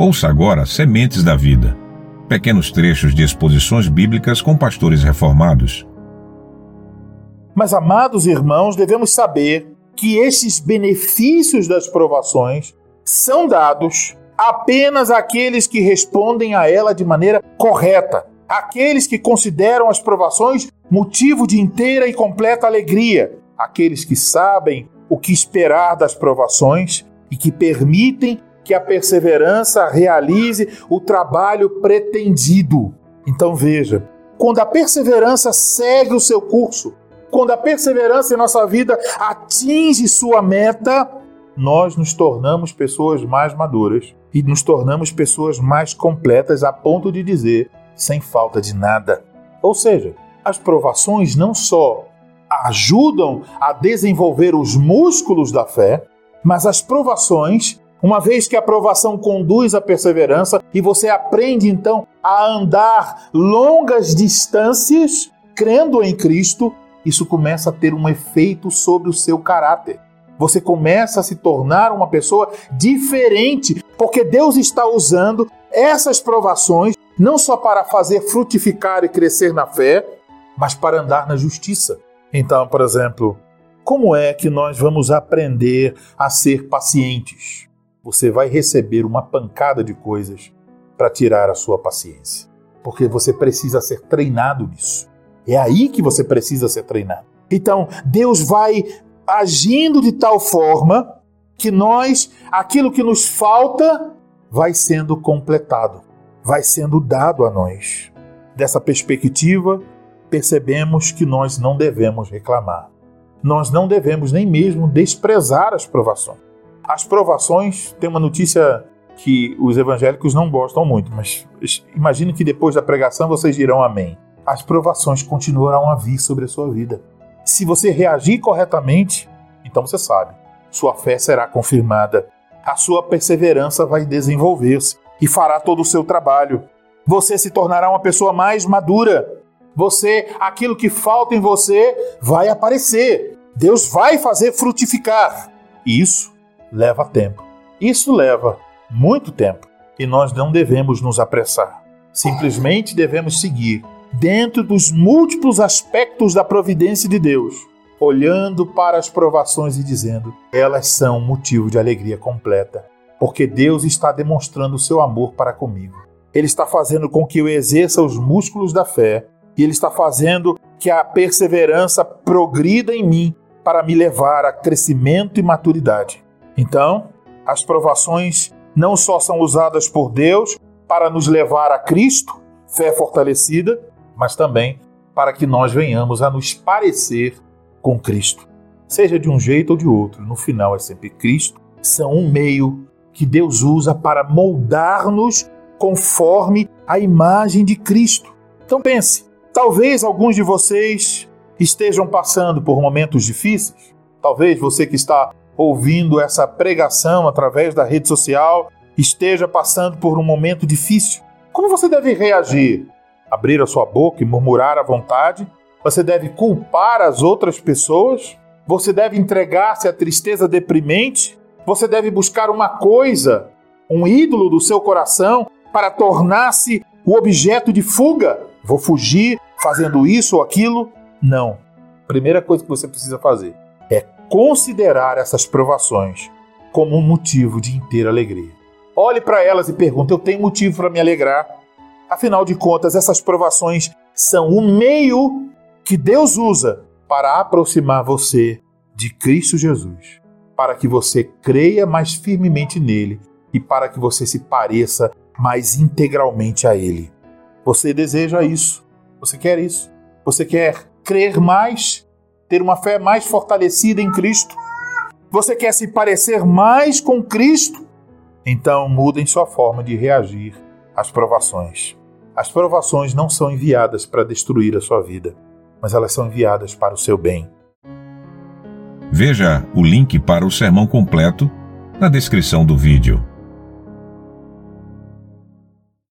Ouça agora Sementes da Vida. Pequenos trechos de exposições bíblicas com pastores reformados. Mas, amados irmãos, devemos saber que esses benefícios das provações são dados apenas àqueles que respondem a ela de maneira correta, aqueles que consideram as provações motivo de inteira e completa alegria, aqueles que sabem o que esperar das provações e que permitem que a perseverança realize o trabalho pretendido. Então veja, quando a perseverança segue o seu curso, quando a perseverança em nossa vida atinge sua meta, nós nos tornamos pessoas mais maduras e nos tornamos pessoas mais completas a ponto de dizer sem falta de nada. Ou seja, as provações não só ajudam a desenvolver os músculos da fé, mas as provações uma vez que a aprovação conduz à perseverança e você aprende então a andar longas distâncias crendo em Cristo, isso começa a ter um efeito sobre o seu caráter. Você começa a se tornar uma pessoa diferente, porque Deus está usando essas provações não só para fazer frutificar e crescer na fé, mas para andar na justiça. Então, por exemplo, como é que nós vamos aprender a ser pacientes? Você vai receber uma pancada de coisas para tirar a sua paciência. Porque você precisa ser treinado nisso. É aí que você precisa ser treinado. Então, Deus vai agindo de tal forma que nós, aquilo que nos falta, vai sendo completado, vai sendo dado a nós. Dessa perspectiva, percebemos que nós não devemos reclamar. Nós não devemos nem mesmo desprezar as provações. As provações, tem uma notícia que os evangélicos não gostam muito, mas imagine que depois da pregação vocês dirão amém. As provações continuarão a vir sobre a sua vida. Se você reagir corretamente, então você sabe, sua fé será confirmada, a sua perseverança vai desenvolver-se e fará todo o seu trabalho. Você se tornará uma pessoa mais madura. Você, aquilo que falta em você, vai aparecer. Deus vai fazer frutificar. Isso leva tempo. Isso leva muito tempo e nós não devemos nos apressar. Simplesmente devemos seguir dentro dos múltiplos aspectos da providência de Deus, olhando para as provações e dizendo: elas são motivo de alegria completa, porque Deus está demonstrando o seu amor para comigo. Ele está fazendo com que eu exerça os músculos da fé e ele está fazendo que a perseverança progrida em mim para me levar a crescimento e maturidade. Então, as provações não só são usadas por Deus para nos levar a Cristo, fé fortalecida, mas também para que nós venhamos a nos parecer com Cristo. Seja de um jeito ou de outro, no final é sempre Cristo, são um meio que Deus usa para moldar-nos conforme a imagem de Cristo. Então pense, talvez alguns de vocês estejam passando por momentos difíceis, talvez você que está ouvindo essa pregação através da rede social esteja passando por um momento difícil, como você deve reagir? Abrir a sua boca e murmurar à vontade? Você deve culpar as outras pessoas? Você deve entregar-se à tristeza deprimente? Você deve buscar uma coisa, um ídolo do seu coração, para tornar-se o objeto de fuga? Vou fugir fazendo isso ou aquilo? Não. Primeira coisa que você precisa fazer é considerar essas provações como um motivo de inteira alegria. Olhe para elas e pergunte: eu tenho motivo para me alegrar? Afinal de contas, essas provações são o meio que Deus usa para aproximar você de Cristo Jesus, para que você creia mais firmemente nele e para que você se pareça mais integralmente a ele. Você deseja isso? Você quer isso? Você quer crer mais ter uma fé mais fortalecida em Cristo? Você quer se parecer mais com Cristo? Então mudem sua forma de reagir às provações. As provações não são enviadas para destruir a sua vida, mas elas são enviadas para o seu bem. Veja o link para o sermão completo na descrição do vídeo.